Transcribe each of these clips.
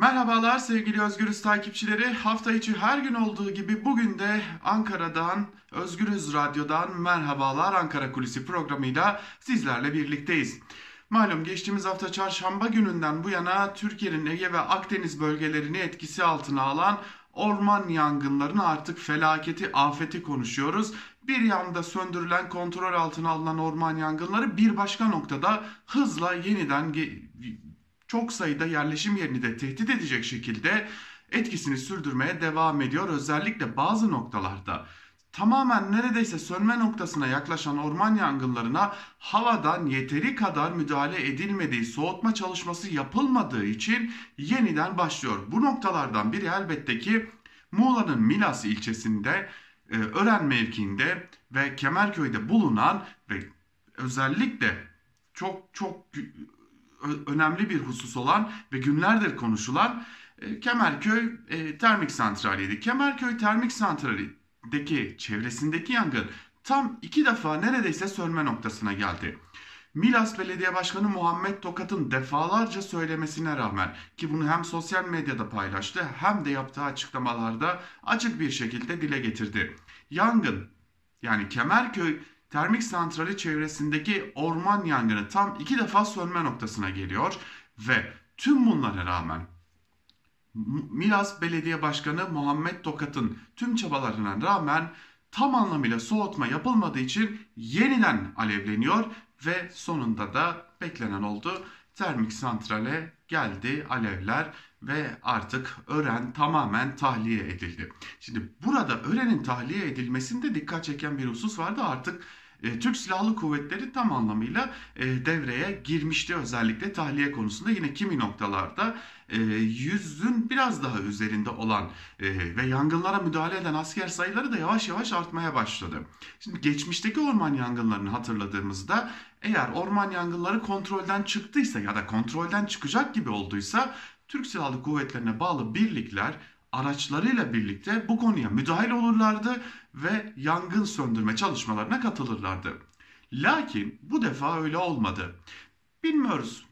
Merhabalar sevgili Özgürüz takipçileri. Hafta içi her gün olduğu gibi bugün de Ankara'dan, Özgürüz Radyo'dan merhabalar Ankara Kulisi programıyla sizlerle birlikteyiz. Malum geçtiğimiz hafta çarşamba gününden bu yana Türkiye'nin Ege ve Akdeniz bölgelerini etkisi altına alan orman yangınlarını artık felaketi, afeti konuşuyoruz. Bir yanda söndürülen, kontrol altına alınan orman yangınları bir başka noktada hızla yeniden çok sayıda yerleşim yerini de tehdit edecek şekilde etkisini sürdürmeye devam ediyor. Özellikle bazı noktalarda tamamen neredeyse sönme noktasına yaklaşan orman yangınlarına havadan yeteri kadar müdahale edilmediği, soğutma çalışması yapılmadığı için yeniden başlıyor. Bu noktalardan biri elbette ki Muğla'nın Milas ilçesinde, e, Ören mevkiinde ve Kemerköy'de bulunan ve özellikle çok çok önemli bir husus olan ve günlerdir konuşulan e, Kemerköy e, Termik Santrali'ydi. Kemerköy Termik Santrali'deki çevresindeki yangın tam iki defa neredeyse sönme noktasına geldi. Milas Belediye Başkanı Muhammed Tokat'ın defalarca söylemesine rağmen ki bunu hem sosyal medyada paylaştı hem de yaptığı açıklamalarda açık bir şekilde dile getirdi. Yangın yani Kemerköy termik santrali çevresindeki orman yangını tam iki defa sönme noktasına geliyor ve tüm bunlara rağmen Milas Belediye Başkanı Muhammed Tokat'ın tüm çabalarına rağmen tam anlamıyla soğutma yapılmadığı için yeniden alevleniyor ve sonunda da beklenen oldu. Termik santrale geldi alevler ve artık ören tamamen tahliye edildi. Şimdi burada örenin tahliye edilmesinde dikkat çeken bir husus vardı artık e, Türk Silahlı Kuvvetleri tam anlamıyla e, devreye girmişti özellikle tahliye konusunda. Yine kimi noktalarda e, yüzün biraz daha üzerinde olan ve yangınlara müdahale eden asker sayıları da yavaş yavaş artmaya başladı. Şimdi geçmişteki orman yangınlarını hatırladığımızda eğer orman yangınları kontrolden çıktıysa ya da kontrolden çıkacak gibi olduysa Türk Silahlı Kuvvetlerine bağlı birlikler araçlarıyla birlikte bu konuya müdahil olurlardı ve yangın söndürme çalışmalarına katılırlardı. Lakin bu defa öyle olmadı. Bilmiyoruz.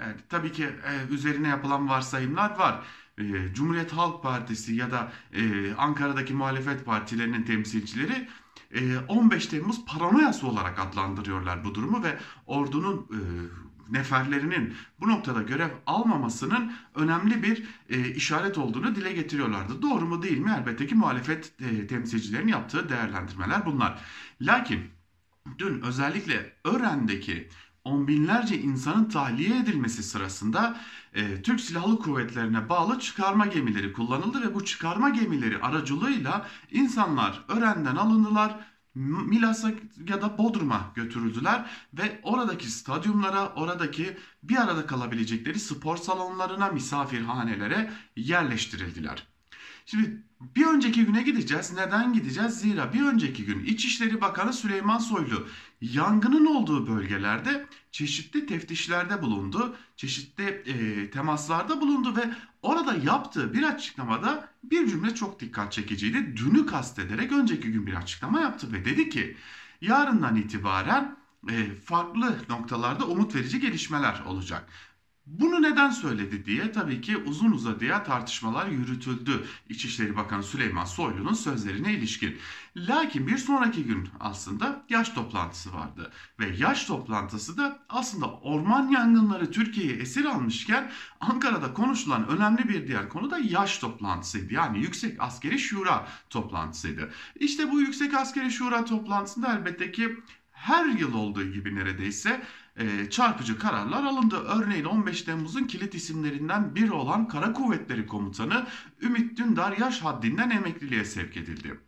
Yani, tabii ki e, üzerine yapılan varsayımlar var. E, Cumhuriyet Halk Partisi ya da e, Ankara'daki muhalefet partilerinin temsilcileri 15 Temmuz paranoyası olarak adlandırıyorlar bu durumu ve ordunun neferlerinin bu noktada görev almamasının önemli bir e, işaret olduğunu dile getiriyorlardı. Doğru mu değil mi? Elbette ki muhalefet e, temsilcilerinin yaptığı değerlendirmeler bunlar. Lakin dün özellikle Ören'deki on binlerce insanın tahliye edilmesi sırasında e, Türk Silahlı Kuvvetlerine bağlı çıkarma gemileri kullanıldı ve bu çıkarma gemileri aracılığıyla insanlar Ören'den alındılar Milas'a ya da Bodrum'a götürüldüler ve oradaki stadyumlara, oradaki bir arada kalabilecekleri spor salonlarına, misafirhanelere yerleştirildiler. Şimdi bir önceki güne gideceğiz. Neden gideceğiz? Zira bir önceki gün İçişleri Bakanı Süleyman Soylu yangının olduğu bölgelerde çeşitli teftişlerde bulundu. Çeşitli e, temaslarda bulundu ve orada yaptığı bir açıklamada bir cümle çok dikkat çekiciydi. Dünü kastederek önceki gün bir açıklama yaptı ve dedi ki yarından itibaren e, farklı noktalarda umut verici gelişmeler olacak. Bunu neden söyledi diye tabii ki uzun uzadıya tartışmalar yürütüldü İçişleri Bakanı Süleyman Soylu'nun sözlerine ilişkin. Lakin bir sonraki gün aslında yaş toplantısı vardı. Ve yaş toplantısı da aslında orman yangınları Türkiye'yi esir almışken Ankara'da konuşulan önemli bir diğer konu da yaş toplantısıydı. Yani Yüksek Askeri Şura toplantısıydı. İşte bu Yüksek Askeri Şura toplantısında elbette ki her yıl olduğu gibi neredeyse e, çarpıcı kararlar alındı. Örneğin 15 Temmuz'un kilit isimlerinden biri olan Kara Kuvvetleri Komutanı Ümit Dündar yaş haddinden emekliliğe sevk edildi.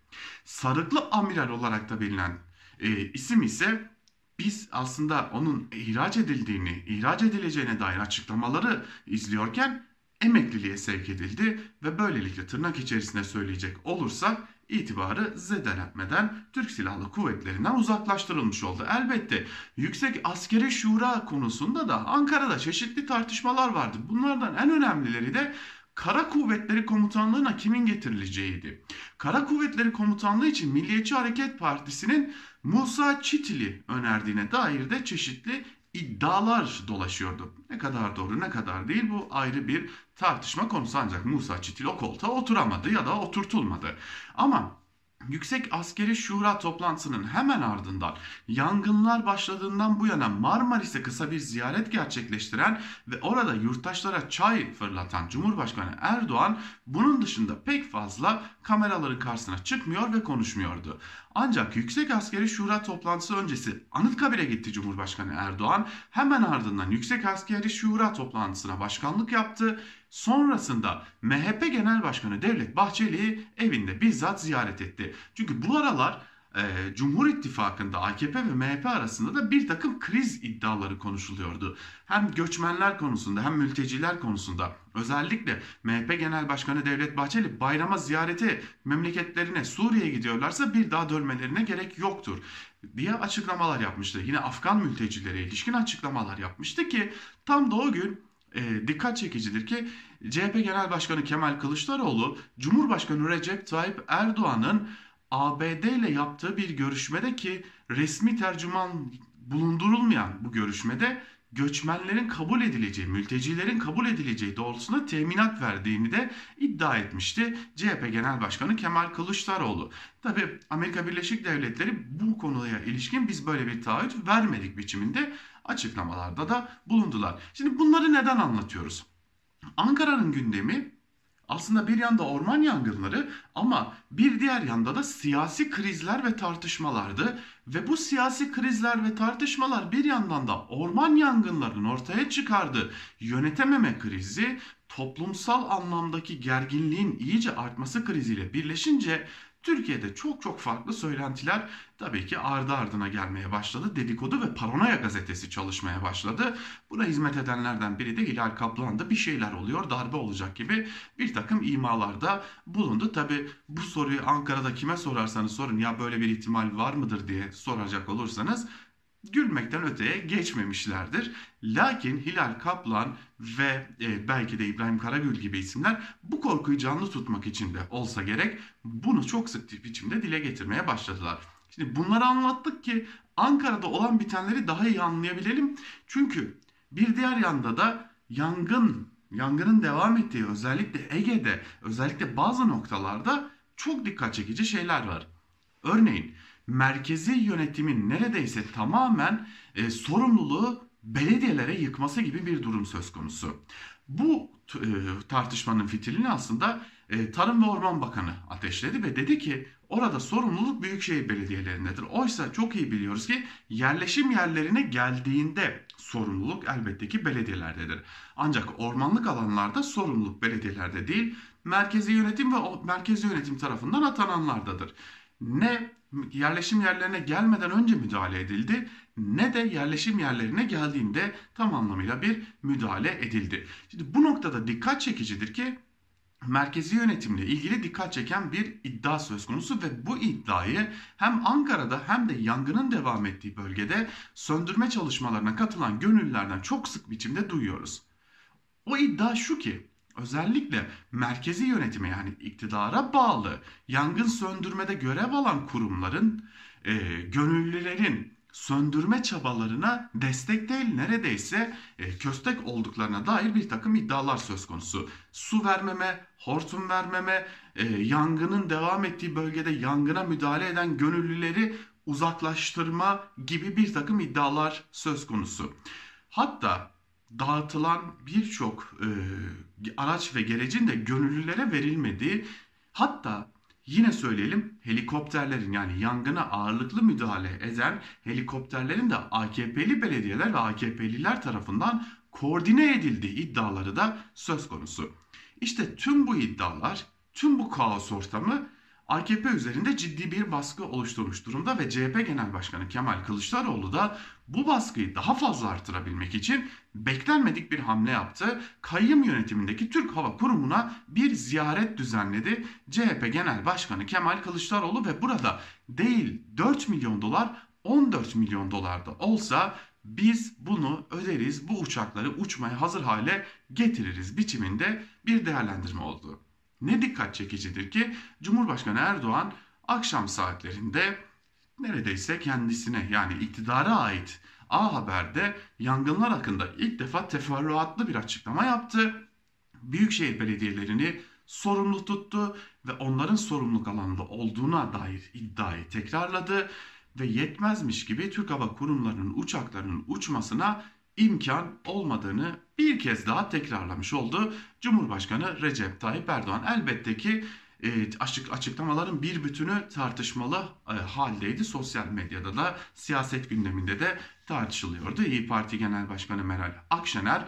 Sarıklı amiral olarak da bilinen e, isim ise biz aslında onun ihraç edildiğini, ihraç edileceğine dair açıklamaları izliyorken emekliliğe sevk edildi ve böylelikle tırnak içerisinde söyleyecek olursak itibarı zedelenmeden Türk Silahlı Kuvvetleri'nden uzaklaştırılmış oldu. Elbette Yüksek Askeri Şura konusunda da Ankara'da çeşitli tartışmalar vardı. Bunlardan en önemlileri de Kara Kuvvetleri Komutanlığı'na kimin getirileceğiydi. Kara Kuvvetleri Komutanlığı için Milliyetçi Hareket Partisi'nin Musa Çitili önerdiğine dair de çeşitli iddialar dolaşıyordu. Ne kadar doğru ne kadar değil bu ayrı bir tartışma konusu ancak Musa Çitil o koltuğa oturamadı ya da oturtulmadı. Ama Yüksek Askeri Şura toplantısının hemen ardından yangınlar başladığından bu yana Marmaris'e kısa bir ziyaret gerçekleştiren ve orada yurttaşlara çay fırlatan Cumhurbaşkanı Erdoğan bunun dışında pek fazla kameraların karşısına çıkmıyor ve konuşmuyordu. Ancak Yüksek Askeri Şura toplantısı öncesi Anıtkabir'e gitti Cumhurbaşkanı Erdoğan. Hemen ardından Yüksek Askeri Şura toplantısına başkanlık yaptı. Sonrasında MHP Genel Başkanı Devlet Bahçeli'yi evinde bizzat ziyaret etti. Çünkü bu aralar e, Cumhur İttifakı'nda AKP ve MHP arasında da bir takım kriz iddiaları konuşuluyordu. Hem göçmenler konusunda hem mülteciler konusunda özellikle MHP Genel Başkanı Devlet Bahçeli bayrama ziyareti memleketlerine Suriye'ye gidiyorlarsa bir daha dönmelerine gerek yoktur diye açıklamalar yapmıştı. Yine Afgan mültecilere ilişkin açıklamalar yapmıştı ki tam da o gün e, dikkat çekicidir ki CHP Genel Başkanı Kemal Kılıçdaroğlu Cumhurbaşkanı Recep Tayyip Erdoğan'ın ABD ile yaptığı bir görüşmede ki resmi tercüman bulundurulmayan bu görüşmede göçmenlerin kabul edileceği, mültecilerin kabul edileceği doğrultusunda teminat verdiğini de iddia etmişti CHP Genel Başkanı Kemal Kılıçdaroğlu. Tabi Amerika Birleşik Devletleri bu konuya ilişkin biz böyle bir taahhüt vermedik biçiminde açıklamalarda da bulundular. Şimdi bunları neden anlatıyoruz? Ankara'nın gündemi aslında bir yanda orman yangınları ama bir diğer yanda da siyasi krizler ve tartışmalardı. Ve bu siyasi krizler ve tartışmalar bir yandan da orman yangınlarının ortaya çıkardığı yönetememe krizi, toplumsal anlamdaki gerginliğin iyice artması kriziyle birleşince Türkiye'de çok çok farklı söylentiler tabii ki ardı ardına gelmeye başladı. Dedikodu ve Paranoya gazetesi çalışmaya başladı. Buna hizmet edenlerden biri de Hilal Kaplan'da bir şeyler oluyor, darbe olacak gibi bir takım imalarda bulundu. Tabii bu soruyu Ankara'da kime sorarsanız sorun ya böyle bir ihtimal var mıdır diye soracak olursanız gülmekten öteye geçmemişlerdir. Lakin Hilal Kaplan ve e, belki de İbrahim Karagül gibi isimler bu korkuyu canlı tutmak için de olsa gerek bunu çok sık biçimde dile getirmeye başladılar. Şimdi bunları anlattık ki Ankara'da olan bitenleri daha iyi anlayabilelim. Çünkü bir diğer yanda da yangın, yangının devam ettiği özellikle Ege'de, özellikle bazı noktalarda çok dikkat çekici şeyler var. Örneğin merkezi yönetimin neredeyse tamamen e, sorumluluğu belediyelere yıkması gibi bir durum söz konusu. Bu e, tartışmanın fitilini aslında e, Tarım ve Orman Bakanı ateşledi ve dedi ki orada sorumluluk büyükşehir belediyelerindedir. Oysa çok iyi biliyoruz ki yerleşim yerlerine geldiğinde sorumluluk elbette ki belediyelerdedir. Ancak ormanlık alanlarda sorumluluk belediyelerde değil, merkezi yönetim ve merkezi yönetim tarafından atananlardadır. Ne yerleşim yerlerine gelmeden önce müdahale edildi ne de yerleşim yerlerine geldiğinde tam anlamıyla bir müdahale edildi. Şimdi bu noktada dikkat çekicidir ki merkezi yönetimle ilgili dikkat çeken bir iddia söz konusu ve bu iddiayı hem Ankara'da hem de yangının devam ettiği bölgede söndürme çalışmalarına katılan gönüllülerden çok sık biçimde duyuyoruz. O iddia şu ki özellikle merkezi yönetime yani iktidara bağlı yangın söndürmede görev alan kurumların, e, gönüllülerin söndürme çabalarına destek değil neredeyse e, köstek olduklarına dair bir takım iddialar söz konusu. Su vermeme, hortum vermeme, e, yangının devam ettiği bölgede yangına müdahale eden gönüllüleri uzaklaştırma gibi bir takım iddialar söz konusu. Hatta dağıtılan birçok e, araç ve gerecin de gönüllülere verilmediği hatta yine söyleyelim helikopterlerin yani yangına ağırlıklı müdahale eden helikopterlerin de AKP'li belediyeler ve AKP'liler tarafından koordine edildiği iddiaları da söz konusu. İşte tüm bu iddialar, tüm bu kaos ortamı AKP üzerinde ciddi bir baskı oluşturmuş durumda ve CHP Genel Başkanı Kemal Kılıçdaroğlu da bu baskıyı daha fazla artırabilmek için beklenmedik bir hamle yaptı. Kayyım yönetimindeki Türk Hava Kurumu'na bir ziyaret düzenledi. CHP Genel Başkanı Kemal Kılıçdaroğlu ve burada değil 4 milyon dolar 14 milyon dolar da olsa biz bunu öderiz, bu uçakları uçmaya hazır hale getiririz biçiminde bir değerlendirme oldu. Ne dikkat çekicidir ki Cumhurbaşkanı Erdoğan akşam saatlerinde neredeyse kendisine yani iktidara ait A Haber'de yangınlar hakkında ilk defa teferruatlı bir açıklama yaptı. Büyükşehir belediyelerini sorumlu tuttu ve onların sorumluluk alanında olduğuna dair iddiayı tekrarladı ve yetmezmiş gibi Türk Hava Kurumlarının uçaklarının uçmasına imkan olmadığını bir kez daha tekrarlamış oldu. Cumhurbaşkanı Recep Tayyip Erdoğan elbette ki e, açık açıklamaların bir bütünü tartışmalı e, haldeydi. Sosyal medyada da siyaset gündeminde de tartışılıyordu. İyi Parti Genel Başkanı Meral Akşener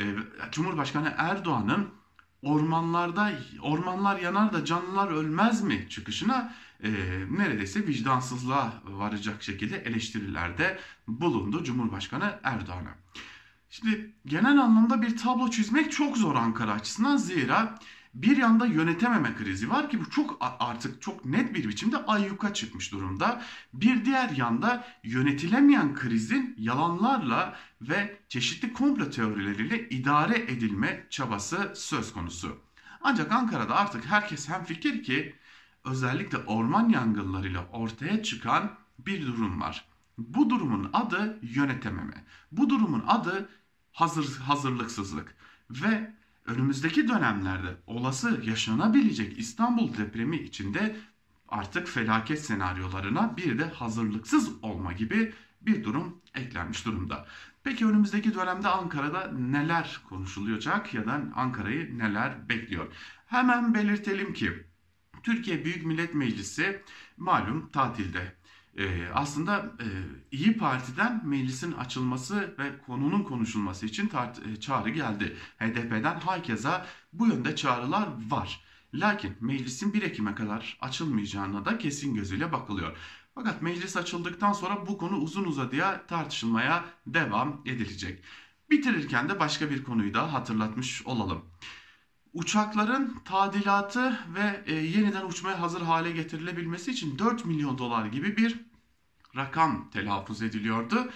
e, Cumhurbaşkanı Erdoğan'ın ormanlarda ormanlar yanar da canlılar ölmez mi çıkışına e, neredeyse vicdansızlığa varacak şekilde eleştirilerde bulundu Cumhurbaşkanı Erdoğan'a. Şimdi genel anlamda bir tablo çizmek çok zor Ankara açısından zira bir yanda yönetememe krizi var ki bu çok artık çok net bir biçimde ayyuka çıkmış durumda. Bir diğer yanda yönetilemeyen krizin yalanlarla ve çeşitli komplo teorileriyle idare edilme çabası söz konusu. Ancak Ankara'da artık herkes hemfikir ki özellikle orman yangınlarıyla ortaya çıkan bir durum var. Bu durumun adı yönetememe. Bu durumun adı hazır hazırlıksızlık ve önümüzdeki dönemlerde olası yaşanabilecek İstanbul depremi içinde artık felaket senaryolarına bir de hazırlıksız olma gibi bir durum eklenmiş durumda. Peki önümüzdeki dönemde Ankara'da neler konuşulacak ya da Ankara'yı neler bekliyor? Hemen belirtelim ki Türkiye Büyük Millet Meclisi malum tatilde. Ee, aslında e, İyi Parti'den meclisin açılması ve konunun konuşulması için tart- e, çağrı geldi. HDP'den hakeza bu yönde çağrılar var. Lakin meclisin 1 Ekim'e kadar açılmayacağına da kesin gözüyle bakılıyor. Fakat meclis açıldıktan sonra bu konu uzun uzadıya tartışılmaya devam edilecek. Bitirirken de başka bir konuyu da hatırlatmış olalım. Uçakların tadilatı ve e, yeniden uçmaya hazır hale getirilebilmesi için 4 milyon dolar gibi bir rakam telaffuz ediliyordu.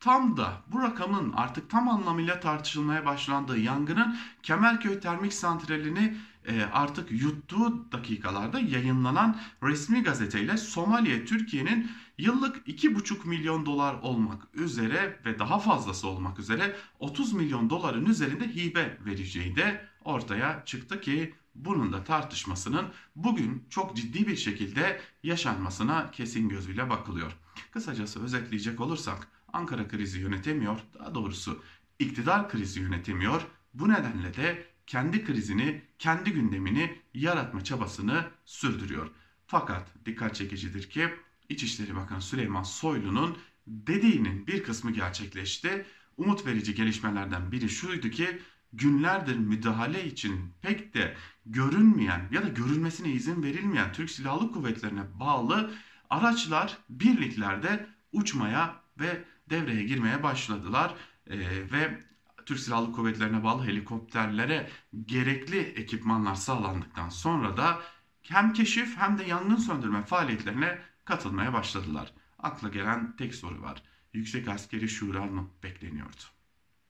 Tam da bu rakamın artık tam anlamıyla tartışılmaya başlandığı yangının Kemerköy Termik Santrali'ni e, artık yuttuğu dakikalarda yayınlanan resmi gazeteyle Somali'ye Türkiye'nin yıllık 2,5 milyon dolar olmak üzere ve daha fazlası olmak üzere 30 milyon doların üzerinde hibe vereceği de ortaya çıktı ki bunun da tartışmasının bugün çok ciddi bir şekilde yaşanmasına kesin gözüyle bakılıyor. Kısacası özetleyecek olursak Ankara krizi yönetemiyor, daha doğrusu iktidar krizi yönetemiyor. Bu nedenle de kendi krizini, kendi gündemini yaratma çabasını sürdürüyor. Fakat dikkat çekicidir ki İçişleri Bakanı Süleyman Soylu'nun dediğinin bir kısmı gerçekleşti. Umut verici gelişmelerden biri şuydu ki günlerdir müdahale için pek de görünmeyen ya da görülmesine izin verilmeyen Türk Silahlı Kuvvetlerine bağlı araçlar birliklerde uçmaya ve devreye girmeye başladılar. Ee, ve Türk Silahlı Kuvvetlerine bağlı helikopterlere gerekli ekipmanlar sağlandıktan sonra da hem keşif hem de yangın söndürme faaliyetlerine katılmaya başladılar. Akla gelen tek soru var. Yüksek Askeri Şura mı bekleniyordu?